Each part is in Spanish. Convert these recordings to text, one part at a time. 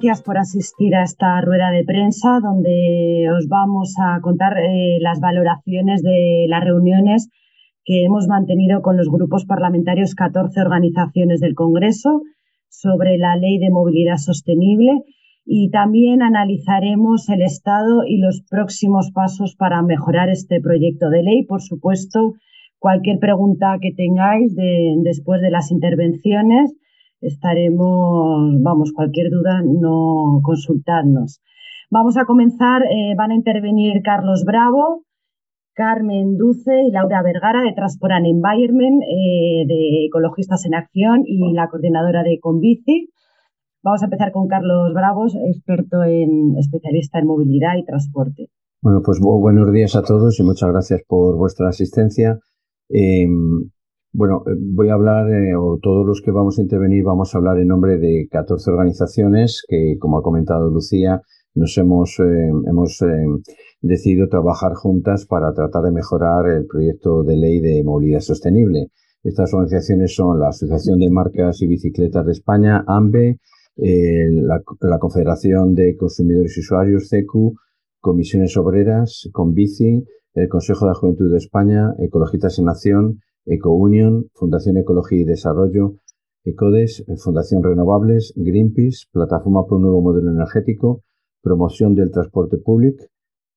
Gracias por asistir a esta rueda de prensa donde os vamos a contar eh, las valoraciones de las reuniones que hemos mantenido con los grupos parlamentarios 14 organizaciones del Congreso sobre la Ley de Movilidad Sostenible y también analizaremos el estado y los próximos pasos para mejorar este proyecto de ley. Por supuesto, cualquier pregunta que tengáis después de las intervenciones estaremos, vamos, cualquier duda, no consultadnos. Vamos a comenzar, eh, van a intervenir Carlos Bravo, Carmen Duce y Laura Vergara de Transport and Environment, eh, de Ecologistas en Acción y la coordinadora de Convici. Vamos a empezar con Carlos Bravos, experto en especialista en movilidad y transporte. Bueno, pues buenos días a todos y muchas gracias por vuestra asistencia. Em, bueno, eh, voy a hablar, eh, o todos los que vamos a intervenir, vamos a hablar en nombre de 14 organizaciones que, como ha comentado Lucía, nos hemos, eh, hemos decidido trabajar juntas para tratar de mejorar el proyecto de ley de movilidad sostenible. Estas organizaciones son la Asociación de Marcas y Bicicletas de España, AMBE, la, Confederación de Consumidores y Usuarios, CECU, Comisiones Obreras, Conbici, el Consejo de la Juventud de España, Ecologistas en Acción, EcoUnion, Fundación Ecología y Desarrollo, ECODES, Fundación Renovables, Greenpeace, Plataforma por un Nuevo Modelo Energético, Promoción del Transporte Público,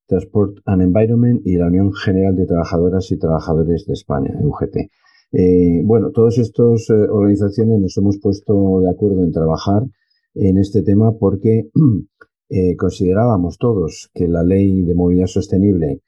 Transport and Environment y la Unión General de Trabajadoras y Trabajadores de España, UGT. Eh, bueno, todas estas eh, organizaciones nos hemos puesto de acuerdo en trabajar en este tema porque eh, considerábamos todos que la ley de movilidad sostenible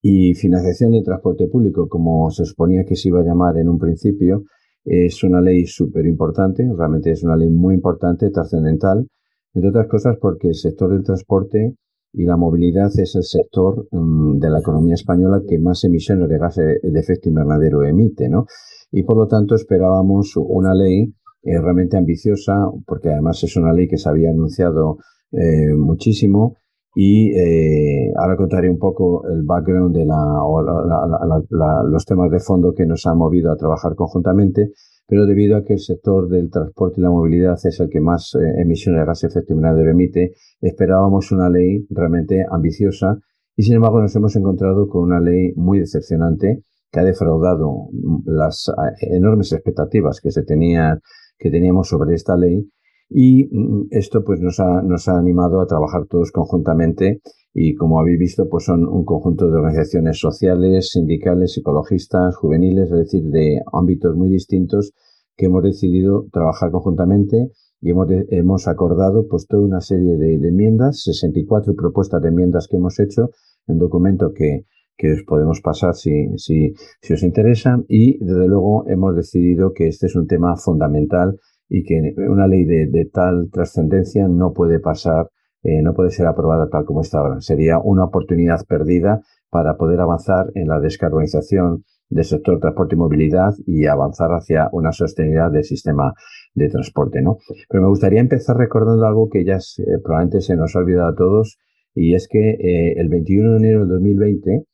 y financiación del transporte público, como se suponía que se iba a llamar en un principio, es una ley súper importante, realmente es una ley muy importante, trascendental, entre otras cosas porque el sector del transporte y la movilidad es el sector mm, de la economía española que más emisiones de gases de efecto invernadero emite, ¿no? Y por lo tanto esperábamos una ley eh, realmente ambiciosa, porque además es una ley que se había anunciado eh, muchísimo y eh, ahora contaré un poco el background de la, los temas de fondo que nos han movido a trabajar conjuntamente, pero debido a que el sector del transporte y la movilidad es el que más eh, emisiones de gas efecto invernadero emite, esperábamos una ley realmente ambiciosa y sin embargo nos hemos encontrado con una ley muy decepcionante que ha defraudado las eh, enormes expectativas que se tenían que teníamos sobre esta ley y mm, esto pues nos ha, nos ha animado a trabajar todos conjuntamente y como habéis visto pues son un conjunto de organizaciones sociales, sindicales, ecologistas, juveniles, es decir, de ámbitos muy distintos que hemos decidido trabajar conjuntamente y hemos, hemos acordado pues toda una serie de, enmiendas, 64 propuestas de enmiendas que hemos hecho, en documento que, que os podemos pasar si, si, si os interesa y desde luego hemos decidido que este es un tema fundamental y que una ley de, tal trascendencia no puede pasar, eh, no puede ser aprobada tal como está ahora. Sería una oportunidad perdida para poder avanzar en la descarbonización del sector transporte y movilidad y avanzar hacia una sostenibilidad del sistema de transporte, ¿no? Pero me gustaría empezar recordando algo que ya eh, probablemente se nos ha olvidado a todos y es que eh, el 21 de enero de 2020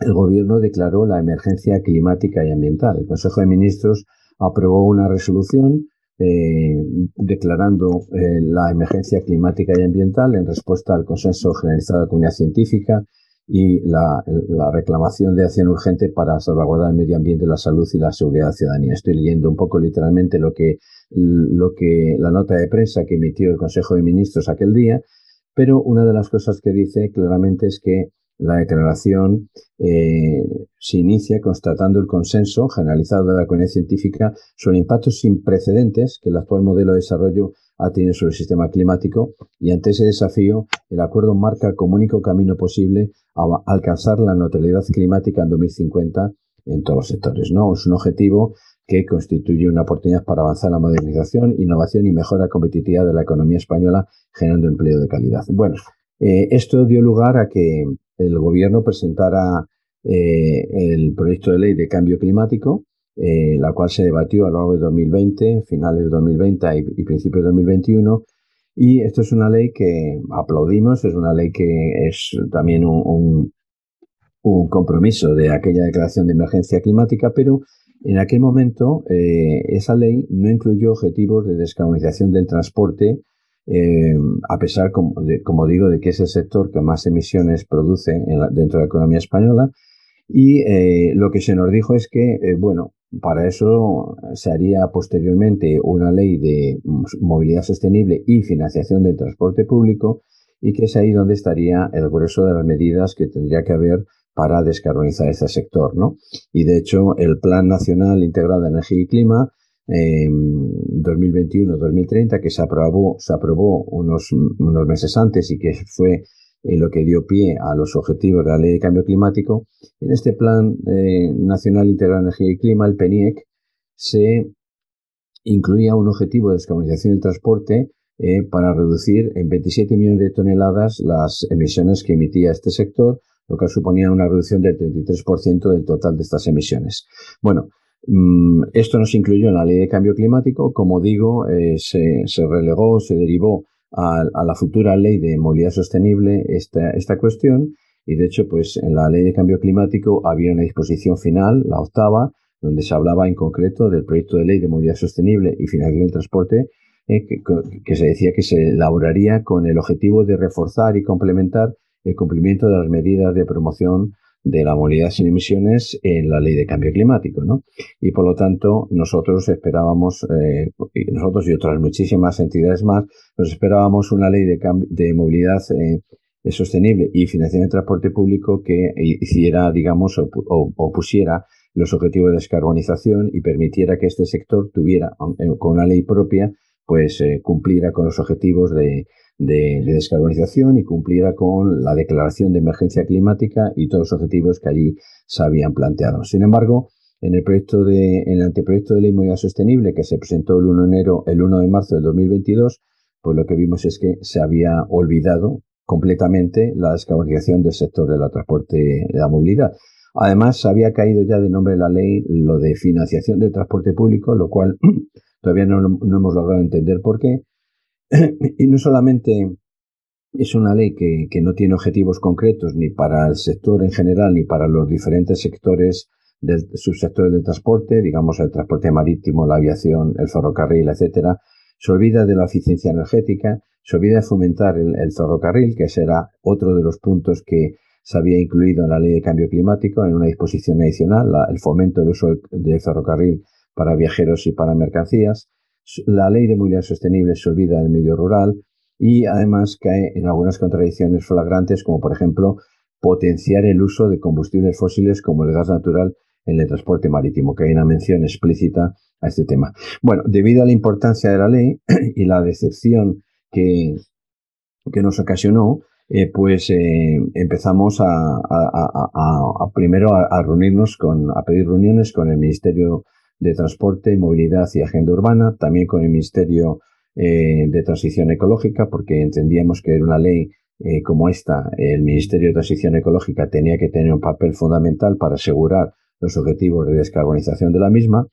el gobierno declaró la emergencia climática y ambiental. El Consejo de Ministros aprobó una resolución eh, declarando eh, la emergencia climática y ambiental en respuesta al consenso generalizado de la comunidad científica y la, reclamación de acción urgente para salvaguardar el medio ambiente, la salud y la seguridad de la ciudadanía. Estoy leyendo un poco literalmente lo que, lo que la nota de prensa que emitió el Consejo de Ministros aquel día, pero una de las cosas que dice claramente es que la declaración eh, se inicia constatando el consenso generalizado de la comunidad científica sobre impactos sin precedentes que el actual modelo de desarrollo ha tenido sobre el sistema climático y ante ese desafío el acuerdo marca como único camino posible a alcanzar la neutralidad climática en 2050 en todos los sectores. ¿no? Es un objetivo que constituye una oportunidad para avanzar la modernización, innovación y mejora competitiva de la economía española, generando empleo de calidad. Bueno, eh, esto dio lugar a que el gobierno presentara eh, el proyecto de ley de cambio climático, eh, la cual se debatió a lo largo de 2020, finales de 2020 y, principios de 2021. Y esto es una ley que aplaudimos, es una ley que es también un, un, compromiso de aquella declaración de emergencia climática, pero en aquel momento esa ley no incluyó objetivos de descarbonización del transporte eh, a pesar, como, digo, de que es el sector que más emisiones produce dentro de la economía española. Y eh, lo que se nos dijo es que, eh, bueno, para eso se haría posteriormente una ley de movilidad sostenible y financiación del transporte público y que es ahí donde estaría el grueso de las medidas que tendría que haber para descarbonizar este sector. ¿no? Y de hecho, el Plan Nacional Integrado de Energía y Clima 2021-2030, que se aprobó, se aprobó unos, unos meses antes y que fue eh, lo que dio pie a los objetivos de la Ley de Cambio Climático, en este Plan eh, Nacional Integral de Energía y Clima, el PENIEC, se incluía un objetivo de descarbonización del transporte eh, para reducir en 27 millones de toneladas las emisiones que emitía este sector, lo que suponía una reducción del 33% del total de estas emisiones. Bueno, esto no se incluyó en la ley de cambio climático, como digo, eh, se, relegó, se derivó a, la futura ley de movilidad sostenible esta, cuestión. Y de hecho, pues en la ley de cambio climático había una disposición final, la octava, donde se hablaba en concreto del proyecto de ley de movilidad sostenible y financiación del transporte, eh, que, se decía que se elaboraría con el objetivo de reforzar y complementar el cumplimiento de las medidas de promoción de la movilidad sin emisiones en la ley de cambio climático, ¿no? Y por lo tanto, nosotros esperábamos, eh, nosotros y otras muchísimas entidades más, nos esperábamos una ley de, de movilidad eh, sostenible y financiación de transporte público que hiciera, digamos, o, pusiera los objetivos de descarbonización y permitiera que este sector tuviera, eh, con una ley propia, pues cumpliera con los objetivos de, de, descarbonización y cumpliera con la declaración de emergencia climática y todos los objetivos que allí se habían planteado. Sin embargo, en el proyecto de, en el anteproyecto de ley movilidad sostenible que se presentó el 1 de enero, el 1 de marzo del 2022, pues lo que vimos es que se había olvidado completamente la descarbonización del sector de la transporte de la movilidad. Además, había caído ya de nombre de la ley lo de financiación del transporte público, lo cual todavía no, no hemos logrado entender por qué, y no solamente es una ley que, no tiene objetivos concretos ni para el sector en general ni para los diferentes sectores del subsector del transporte, digamos el transporte marítimo, la aviación, el ferrocarril, etcétera, se olvida de la eficiencia energética, se olvida de fomentar el, ferrocarril, que será otro de los puntos que se había incluido en la ley de cambio climático en una disposición adicional, el fomento del uso del ferrocarril para viajeros y para mercancías, la ley de movilidad sostenible se olvida del medio rural y además cae en algunas contradicciones flagrantes, como por ejemplo potenciar el uso de combustibles fósiles como el gas natural en el transporte marítimo, que hay una mención explícita a este tema. Bueno, debido a la importancia de la ley y la decepción que, que nos ocasionó, eh, pues eh, empezamos a, primero a, reunirnos con, a pedir reuniones con el Ministerio de Transporte, Movilidad y Agenda Urbana, también con el Ministerio eh, de Transición Ecológica, porque entendíamos que era una ley eh, como esta, el Ministerio de Transición Ecológica tenía que tener un papel fundamental para asegurar los objetivos de descarbonización de la misma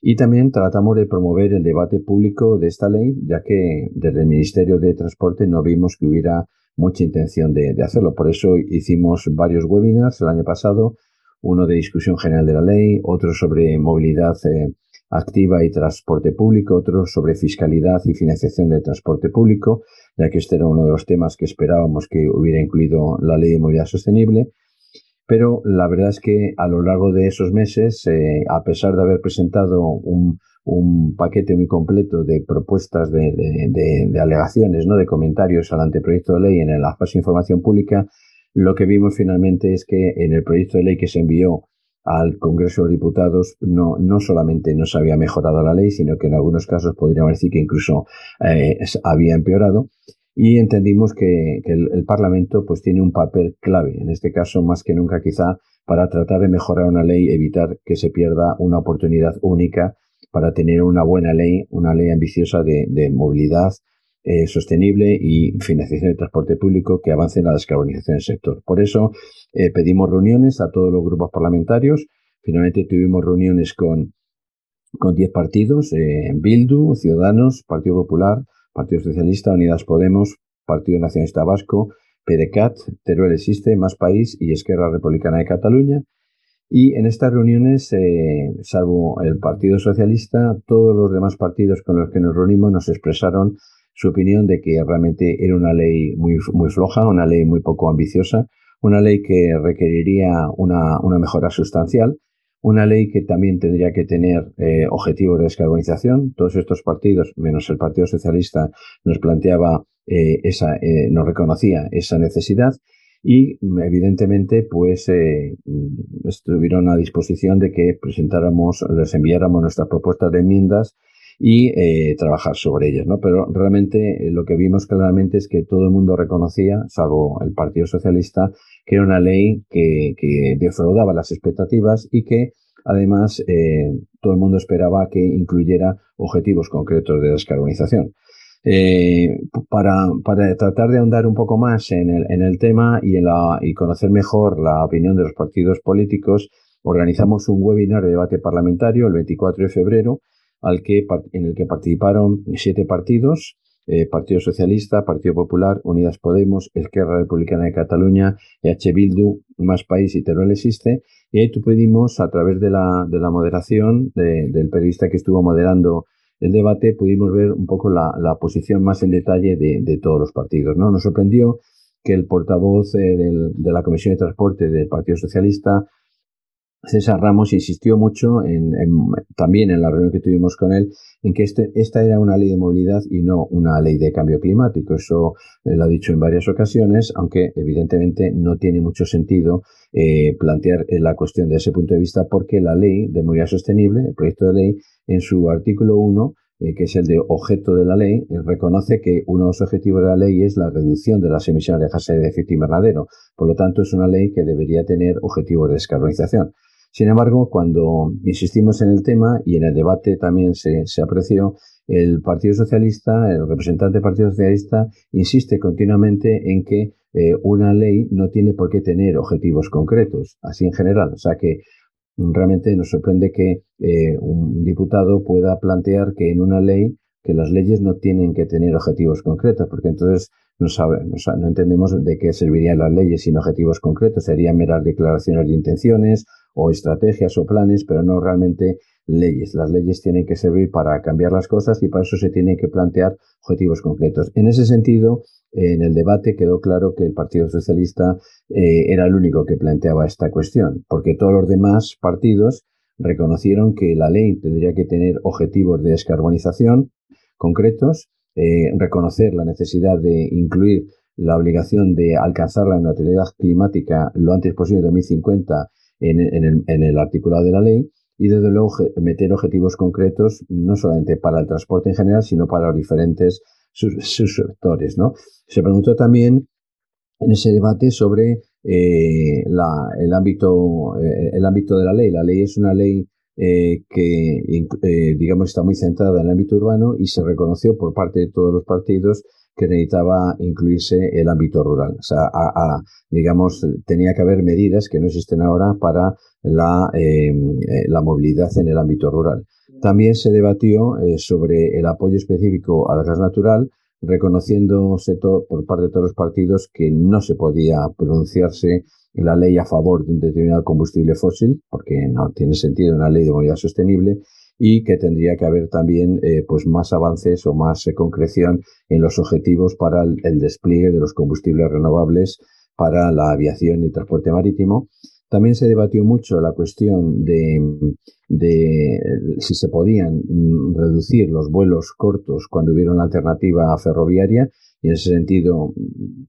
y también tratamos de promover el debate público de esta ley, ya que desde el Ministerio de Transporte no vimos que hubiera mucha intención de, de hacerlo. Por eso hicimos varios webinars el año pasado uno de discusión general de la ley, otro sobre movilidad eh, activa y transporte público, otro sobre fiscalidad y financiación del transporte público, ya que este era uno de los temas que esperábamos que hubiera incluido la ley de movilidad sostenible. Pero la verdad es que a lo largo de esos meses, eh, a pesar de haber presentado un, paquete muy completo de propuestas de, alegaciones, ¿no? de comentarios al anteproyecto de ley en la fase de información pública, lo que vimos finalmente es que en el proyecto de ley que se envió al Congreso de Diputados no, no solamente no se había mejorado la ley, sino que en algunos casos podríamos decir que incluso eh, había empeorado. Y entendimos que, el, Parlamento pues tiene un papel clave, en este caso más que nunca quizá, para tratar de mejorar una ley, evitar que se pierda una oportunidad única para tener una buena ley, una ley ambiciosa de movilidad, eh, sostenible y financiación del transporte público que avance en la descarbonización del sector. Por eso eh, pedimos reuniones a todos los grupos parlamentarios. Finalmente tuvimos reuniones con, con 10 partidos, eh, Bildu, Ciudadanos, Partido Popular, Partido Socialista, Unidas Podemos, Partido Nacionalista Vasco, PDCAT, Teruel Existe, Más País y Esquerra Republicana de Cataluña. Y en estas reuniones, salvo el Partido Socialista, todos los demás partidos con los que nos reunimos nos expresaron su opinión de que realmente era una ley muy, muy floja, una ley muy poco ambiciosa, una ley que requeriría una, una mejora sustancial, una ley que también tendría que tener eh, objetivos de descarbonización. Todos estos partidos, menos el Partido Socialista, nos planteaba eh, esa, eh, nos reconocía esa necesidad y evidentemente pues estuvieron a disposición de que presentáramos, les enviáramos nuestras propuestas de enmiendas y eh, trabajar sobre ellas, ¿no? Pero realmente eh, lo que vimos claramente es que todo el mundo reconocía, salvo el Partido Socialista, que era una ley que, defraudaba las expectativas y que además eh, todo el mundo esperaba que incluyera objetivos concretos de descarbonización. para, para, tratar de ahondar un poco más en el, en el tema y, en la, y conocer mejor la opinión de los partidos políticos, organizamos un webinar de debate parlamentario el 24 de febrero al que, en el que participaron siete partidos, eh, Partido Socialista, Partido Popular, Unidas Podemos, Esquerra Republicana de Cataluña, EH Bildu, Más País y Teruel Existe. Y ahí pudimos, a través de la, de la moderación del periodista que estuvo moderando el debate, pudimos ver un poco la, posición más en detalle de, todos los partidos. ¿no? Nos sorprendió que el portavoz eh, de la Comisión de Transporte del Partido Socialista, César Ramos insistió mucho en, también en la reunión que tuvimos con él en que este, esta era una ley de movilidad y no una ley de cambio climático. Eso lo ha dicho en varias ocasiones, aunque evidentemente no tiene mucho sentido eh, plantear la cuestión de ese punto de vista porque la ley de movilidad sostenible, el proyecto de ley, en su artículo 1, eh, que es el de objeto de la ley, eh, reconoce que uno de los objetivos de la ley es la reducción de las emisiones de gases de efecto invernadero. Por lo tanto, es una ley que debería tener objetivos de descarbonización. Sin embargo, cuando insistimos en el tema y en el debate también se, apreció, el Partido Socialista, el representante del Partido Socialista, insiste continuamente en que eh, una ley no tiene por qué tener objetivos concretos, así en general. O sea que realmente nos sorprende que eh, un diputado pueda plantear que en una ley que las leyes no tienen que tener objetivos concretos, porque entonces no, sabe, no, entendemos de qué servirían las leyes sin objetivos concretos, serían meras declaraciones de intenciones o estrategias o planes, pero no realmente leyes. Las leyes tienen que servir para cambiar las cosas y para eso se tienen que plantear objetivos concretos. En ese sentido, en el debate quedó claro que el Partido Socialista eh, era el único que planteaba esta cuestión, porque todos los demás partidos reconocieron que la ley tendría que tener objetivos de descarbonización concretos, eh, reconocer la necesidad de incluir la obligación de alcanzar la neutralidad climática lo antes posible en 2050 en, el, articulado de la ley y desde luego meter objetivos concretos no solamente para el transporte en general, sino para los diferentes subsectores. ¿no? Se preguntó también en ese debate sobre eh, el, ámbito, eh, el ámbito de la ley. La ley es una ley eh, que, digamos, está muy centrada en el ámbito urbano y se reconoció por parte de todos los partidos que necesitaba incluirse el ámbito rural. O sea, digamos, tenía que haber medidas que no existen ahora para la, em, eh, la movilidad en el ámbito rural. También se debatió eh, sobre el apoyo específico al gas natural, reconociéndose por parte de todos los partidos que no se podía pronunciarse la ley a favor de un determinado combustible fósil, porque no tiene sentido una ley de movilidad sostenible, y que tendría que haber también eh, pues más avances o más eh, concreción en los objetivos para el, despliegue de los combustibles renovables para la aviación y transporte marítimo. También se debatió mucho la cuestión de, de, si se podían mm, reducir los vuelos cortos cuando hubiera una alternativa ferroviaria y en ese sentido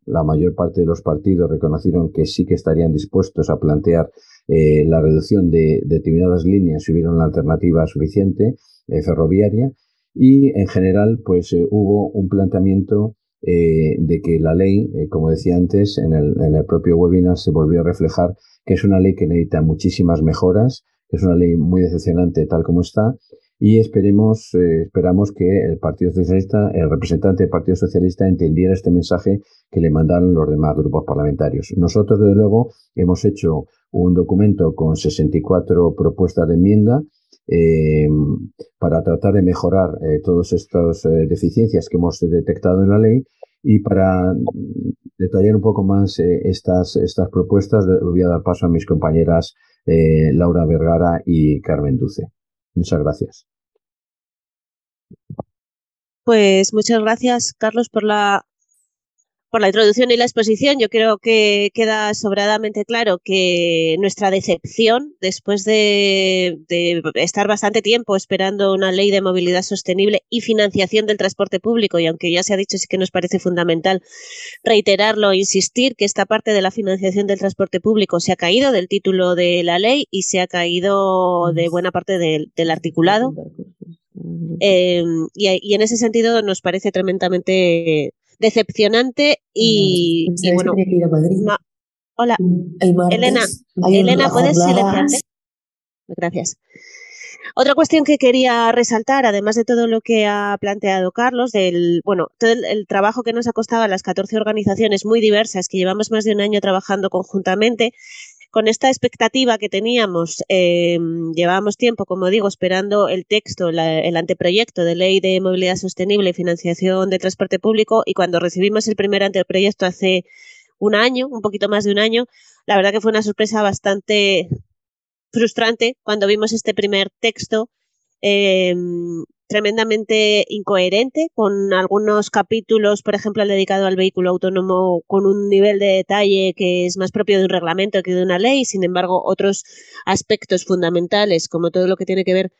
la mayor parte de los partidos reconocieron que sí que estarían dispuestos a plantear eh, la reducción de, determinadas líneas si hubiera una alternativa suficiente eh, ferroviaria. Y en general pues eh, hubo un planteamiento de que la ley, como decía antes, en el, propio webinar se volvió a reflejar que es una ley que necesita muchísimas mejoras, que es una ley muy decepcionante tal como está y esperemos, eh, esperamos que el Partido Socialista, el representante del Partido Socialista entendiera este mensaje que le mandaron los demás grupos parlamentarios. Nosotros, desde luego, hemos hecho un documento con 64 propuestas de enmienda eh, para tratar de mejorar eh, todas estas deficiencias que hemos detectado en la ley y para detallar un poco más estas, estas propuestas, voy a dar paso a mis compañeras Laura Vergara y Carmen Duce. Muchas gracias. Pues muchas gracias, Carlos, por la por la introducción y la exposición, yo creo que queda sobradamente claro que nuestra decepción, después de, estar bastante tiempo esperando una ley de movilidad sostenible y financiación del transporte público, y aunque ya se ha dicho, sí que nos parece fundamental reiterarlo e insistir que esta parte de la financiación del transporte público se ha caído del título de la ley y se ha caído de buena parte del, articulado. Eh, y, y en ese sentido nos parece tremendamente decepcionante y, bueno. hola, Elena, Elena, ¿puedes silenciarte? Gracias. Otra cuestión que quería resaltar, además de todo lo que ha planteado Carlos, del bueno, todo el, trabajo que nos ha costado a las 14 organizaciones muy diversas que llevamos más de un año trabajando conjuntamente, con esta expectativa que teníamos, eh, llevábamos tiempo, como digo, esperando el texto, el anteproyecto de ley de movilidad sostenible y financiación de transporte público y cuando recibimos el primer anteproyecto hace un año, un poquito más de un año, la verdad que fue una sorpresa bastante frustrante cuando vimos este primer texto. Eh, tremendamente incoherente, con algunos capítulos, por ejemplo, el dedicado al vehículo autónomo con un nivel de detalle que es más propio de un reglamento que de una ley, sin embargo, otros aspectos fundamentales, como todo lo que tiene que ver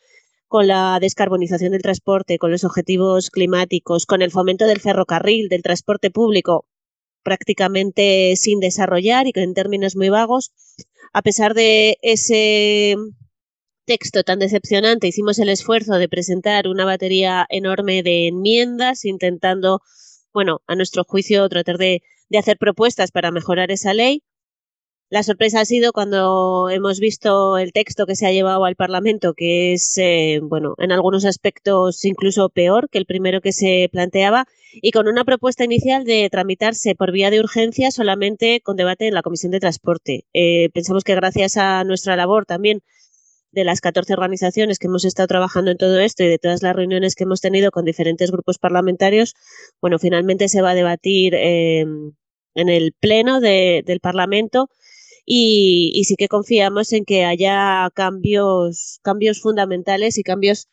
con la descarbonización del transporte, con los objetivos climáticos, con el fomento del ferrocarril, del transporte público, prácticamente sin desarrollar y en términos muy vagos. A pesar de ese texto tan decepcionante, hicimos el esfuerzo de presentar una batería enorme de enmiendas, intentando, bueno, a nuestro juicio, tratar de, hacer propuestas para mejorar esa ley. La sorpresa ha sido cuando hemos visto el texto que se ha llevado al Parlamento, que es, eh, bueno, en algunos aspectos incluso peor que el primero que se planteaba, y con una propuesta inicial de tramitarse por vía de urgencia solamente con debate en la Comisión de Transporte. Eh, pensamos que gracias a nuestra labor también de las 14 organizaciones que hemos estado trabajando en todo esto y de todas las reuniones que hemos tenido con diferentes grupos parlamentarios, bueno, finalmente se va a debatir em, en el Pleno del Parlamento y, sí que confiamos en que haya cambios, cambios fundamentales y cambios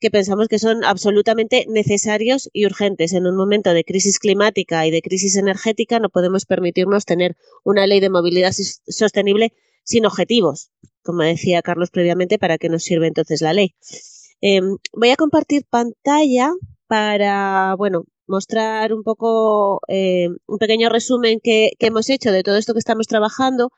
que pensamos que son absolutamente necesarios y urgentes. En un momento de crisis climática y de crisis energética no podemos permitirnos tener una ley de movilidad sostenible sin objetivos, como decía Carlos previamente, para qué nos sirve entonces la ley. Em, voy a compartir pantalla para, bueno, mostrar un poco eh, un pequeño resumen que, hemos hecho de todo esto que estamos trabajando.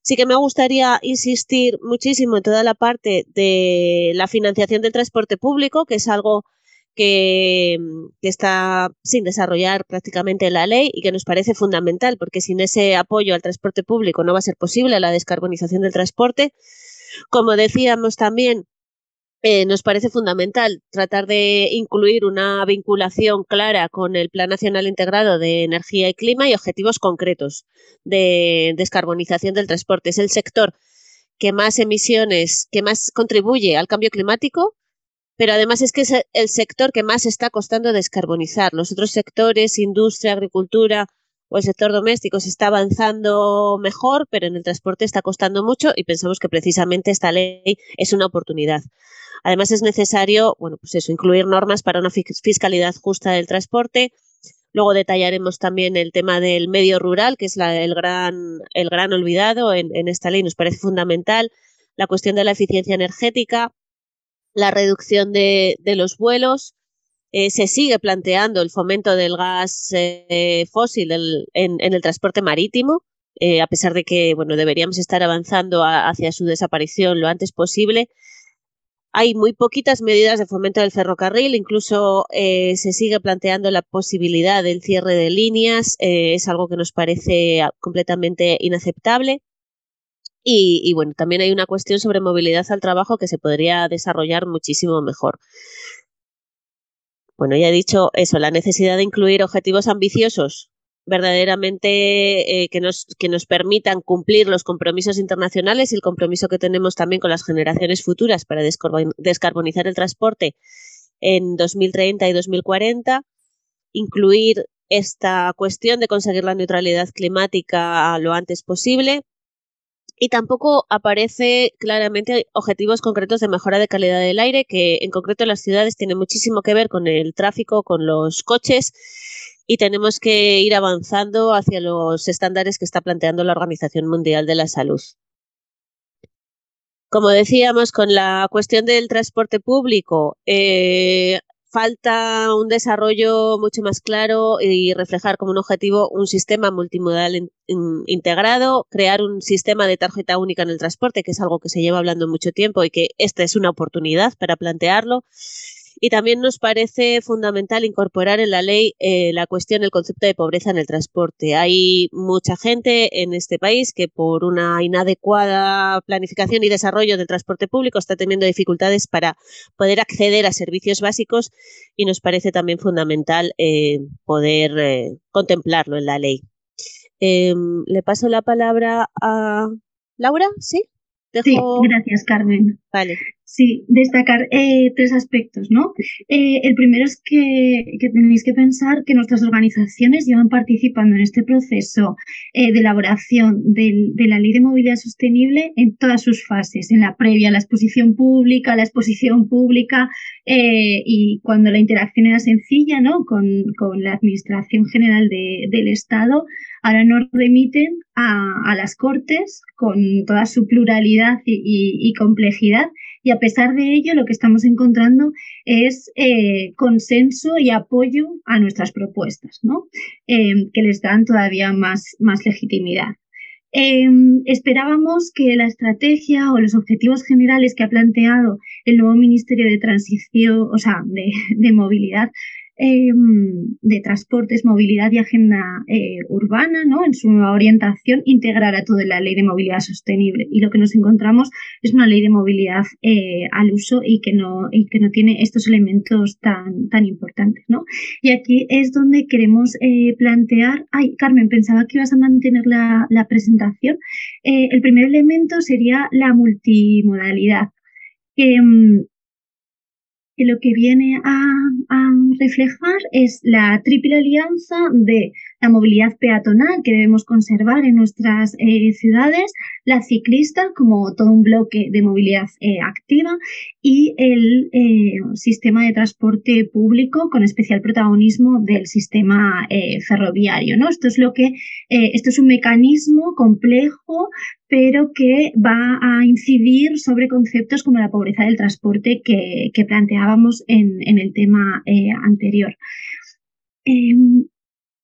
Sí que me gustaría insistir muchísimo en toda la parte de la financiación del transporte público, que es algo que, está sin desarrollar prácticamente la ley y que nos parece fundamental, porque sin ese apoyo al transporte público no va a ser posible la descarbonización del transporte. Como decíamos también, eh, nos parece fundamental tratar de incluir una vinculación clara con el Plan Nacional Integrado de Energía y Clima y objetivos concretos de descarbonización del transporte. Es el sector que más emisiones, que más contribuye al cambio climático pero además es que es el sector que más está costando descarbonizar. Los otros sectores, industria, agricultura o el sector doméstico se está avanzando mejor, pero en el transporte está costando mucho y pensamos que precisamente esta ley es una oportunidad. Además es necesario, bueno, pues eso, incluir normas para una fiscalidad justa del transporte. Luego detallaremos también el tema del medio rural, que es el, gran, el gran olvidado en, en esta ley, nos parece fundamental. La cuestión de la eficiencia energética, la reducción de, los vuelos. Eh, se sigue planteando el fomento del gas eh, fósil en, el transporte marítimo, eh, a pesar de que bueno, deberíamos estar avanzando hacia su desaparición lo antes posible. Hay muy poquitas medidas de fomento del ferrocarril, incluso se sigue planteando la posibilidad del cierre de líneas, es algo que nos parece completamente inaceptable. Y, bueno, también hay una cuestión sobre movilidad al trabajo que se podría desarrollar muchísimo mejor. Bueno, ya he dicho eso, la necesidad de incluir objetivos ambiciosos verdaderamente eh, que, nos, que nos permitan cumplir los compromisos internacionales y el compromiso que tenemos también con las generaciones futuras para descarbonizar el transporte en 2030 y 2040, incluir esta cuestión de conseguir la neutralidad climática lo antes posible, y tampoco aparece claramente objetivos concretos de mejora de calidad del aire, que en concreto en las ciudades tiene muchísimo que ver con el tráfico, con los coches y tenemos que ir avanzando hacia los estándares que está planteando la Organización Mundial de la Salud. Como decíamos, con la cuestión del transporte público, eh, falta un desarrollo mucho más claro y reflejar como un objetivo un sistema multimodal integrado, crear un sistema de tarjeta única en el transporte, que es algo que se lleva hablando mucho tiempo y que esta es una oportunidad para plantearlo. Y también nos parece fundamental incorporar en la ley eh, la cuestión del concepto de pobreza en el transporte. Hay mucha gente en este país que por una inadecuada planificación y desarrollo del transporte público está teniendo dificultades para poder acceder a servicios básicos y nos parece también fundamental eh, poder eh, contemplarlo en la ley. Em, le paso la palabra a Laura, ¿sí? Sí, gracias, Carmen. Vale. Sí, destacar eh, tres aspectos, ¿no? Eh, el primero es que, tenéis que pensar que nuestras organizaciones llevan participando en este proceso eh, de elaboración de la Ley de Movilidad Sostenible en todas sus fases, en la previa, la exposición pública, la exposición pública y cuando la interacción era sencilla, ¿no? Con, la Administración General del Estado, ahora nos remiten a, las Cortes con toda su pluralidad y complejidad y a pesar de ello lo que estamos encontrando es eh, consenso y apoyo a nuestras propuestas, ¿no? Em, que les dan todavía más, más legitimidad. Em, esperábamos que la estrategia o los objetivos generales que ha planteado el nuevo Ministerio de Transición, o sea, de movilidad, Em, de transportes, movilidad y agenda eh, urbana, ¿no? En su nueva orientación, integrar a toda la ley de movilidad sostenible. Y lo que nos encontramos es una ley de movilidad eh, al uso y que no, y que no tiene estos elementos tan, tan importantes, ¿no? Y aquí es donde queremos eh, plantear. Ay, Carmen, pensaba que ibas a mantener la, la presentación. el primer elemento sería la multimodalidad. Que lo que viene a, reflejar es la triple alianza de la movilidad peatonal que debemos conservar en nuestras eh, ciudades, la ciclista como todo un bloque de movilidad eh, activa y el eh, sistema de transporte público con especial protagonismo del sistema ferroviario. ¿no? Esto es lo que esto es un mecanismo complejo pero que va a incidir sobre conceptos como la pobreza del transporte que, planteábamos en, el tema anterior. Em,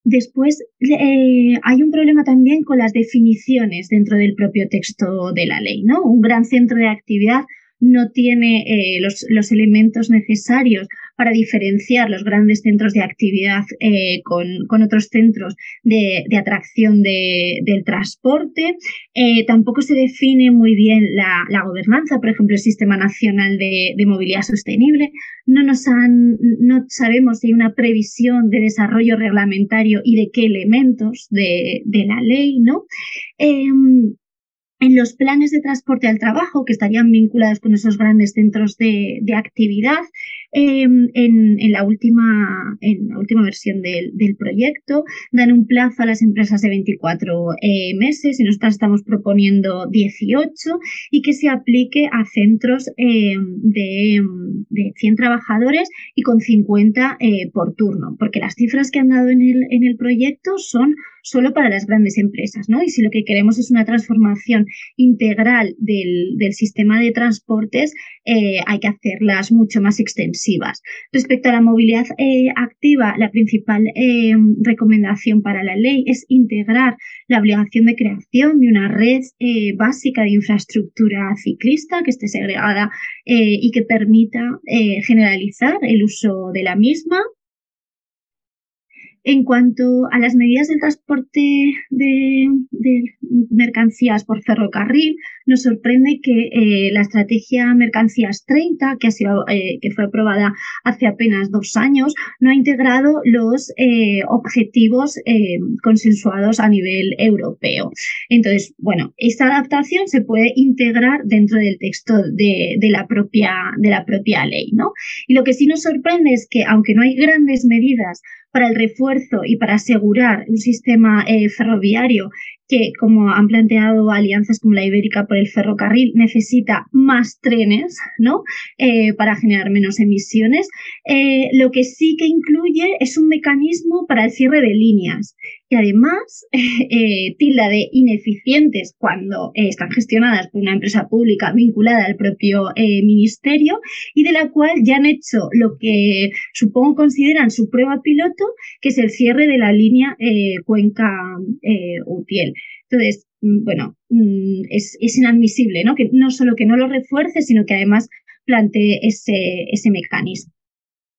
Después eh, hay un problema también con las definiciones dentro del propio texto de la ley, ¿no? Un gran centro de actividad no tiene eh, los, elementos necesarios para diferenciar los grandes centros de actividad eh, con, otros centros de, atracción del transporte. Eh, tampoco se define muy bien la, gobernanza, por ejemplo, el Sistema Nacional de, Movilidad Sostenible. No, nos han, no sabemos si hay una previsión de desarrollo reglamentario y de qué elementos de, de la ley, ¿no? Em, en los planes de transporte al trabajo que estarían vinculados con esos grandes centros de, actividad. Em, en, la última, en la última versión del, proyecto dan un plazo a las empresas de 24 eh, meses y nosotros estamos proponiendo 18 y que se aplique a centros em, de, de, 100 trabajadores y con 50 eh, por turno, porque las cifras que han dado en el, en el proyecto son solo para las grandes empresas, ¿no? Y si lo que queremos es una transformación integral del, sistema de transportes, eh, hay que hacerlas mucho más extensivas. Respecto a la movilidad eh, activa, la principal eh, recomendación para la ley es integrar la obligación de creación de una red básica de infraestructura ciclista que esté segregada y que permita generalizar el uso de la misma en cuanto a las medidas del transporte de, mercancías por ferrocarril, nos sorprende que eh, la estrategia Mercancías 30, que, ha sido, eh, que fue aprobada hace apenas dos años, no ha integrado los eh, objetivos consensuados a nivel europeo. Entonces, bueno, esta adaptación se puede integrar dentro del texto de, de, la, propia, de la propia ley. ¿no? Y lo que sí nos sorprende es que, aunque no hay grandes medidas para el refuerzo y para asegurar un sistema eh, ferroviario que, como han planteado alianzas como la Ibérica por el ferrocarril, necesita más trenes ¿no? Eh, para generar menos emisiones. Eh, lo que sí que incluye es un mecanismo para el cierre de líneas y además eh, tilda de ineficientes cuando están gestionadas por una empresa pública vinculada al propio ministerio y de la cual ya han hecho lo que supongo consideran su prueba piloto, que es el cierre de la línea Cuenca-Utiel. Entonces, mm, bueno, mm, es, inadmisible, ¿no? Que no solo que no lo refuerce, sino que además plantee ese, ese mecanismo.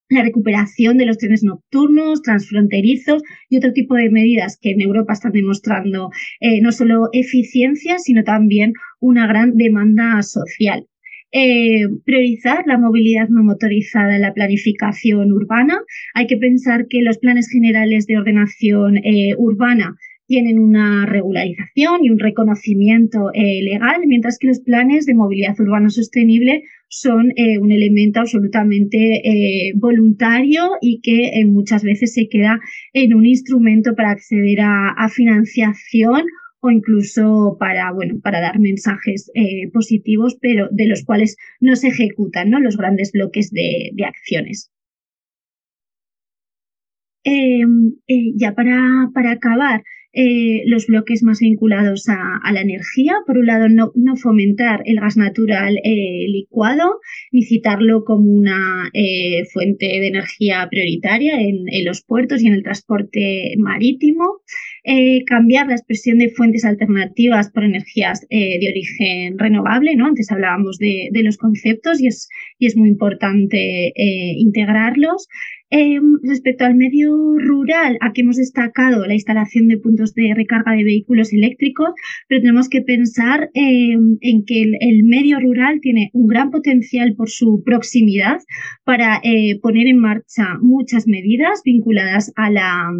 La recuperación de los trenes nocturnos, transfronterizos y otro tipo de medidas que en Europa están demostrando eh, no solo eficiencia, sino también una gran demanda social. Eh, priorizar la movilidad no motorizada en la planificación urbana. Hay que pensar que los planes generales de ordenación eh, urbana tienen una regularización y un reconocimiento legal, mientras que los planes de movilidad urbana sostenible son eh, un elemento absolutamente eh, voluntario y que muchas veces se queda en un instrumento para acceder a, financiación o incluso para, bueno, para dar mensajes positivos, pero de los cuales no se ejecutan ¿no? los grandes bloques de, de acciones. ya para, para acabar, eh, los bloques más vinculados a, la energía. Por un lado, no, fomentar el gas natural eh, licuado, ni citarlo como una eh, fuente de energía prioritaria en, los puertos y en el transporte marítimo. cambiar la expresión de fuentes alternativas por energías de origen renovable. ¿no? Antes hablábamos de, los conceptos y es, y es muy importante integrarlos. Em, respecto al medio rural, aquí hemos destacado la instalación de puntos de recarga de vehículos eléctricos, pero tenemos que pensar em, en que el, medio rural tiene un gran potencial por su proximidad para eh, poner en marcha muchas medidas vinculadas a la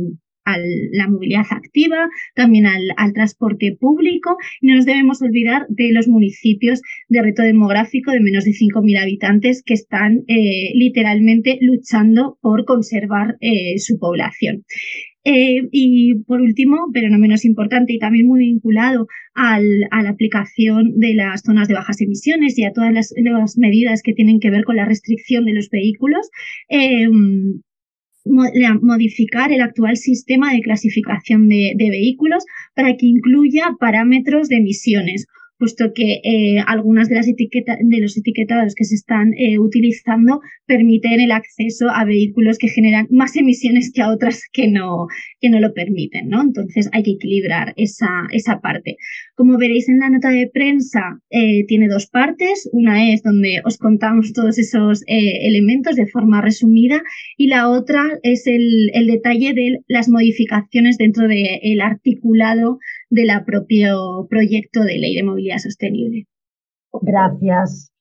a la movilidad activa, también al, transporte público y no nos debemos olvidar de los municipios de reto demográfico de menos de 5.000 habitantes que están eh, literalmente luchando por conservar eh, su población. Eh, y por último, pero no menos importante y también muy vinculado a la aplicación de las zonas de bajas emisiones y a todas las, medidas que tienen que ver con la restricción de los vehículos, modificar el actual sistema de clasificación de, vehículos para que incluya parámetros de emisiones puesto que eh, algunas de las etiquetas de los etiquetados que se están eh, utilizando permiten el acceso a vehículos que generan más emisiones que a otras que no, que no lo permiten, ¿no? Entonces hay que equilibrar esa, esa parte. Como veréis en la nota de prensa, eh, tiene dos partes. Una es donde os contamos todos esos elementos de forma resumida y la otra es el, el detalle de las modificaciones dentro del articulado del propio proyecto de ley de sostenible. Gracias,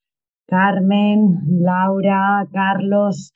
Carmen, Laura, Carlos.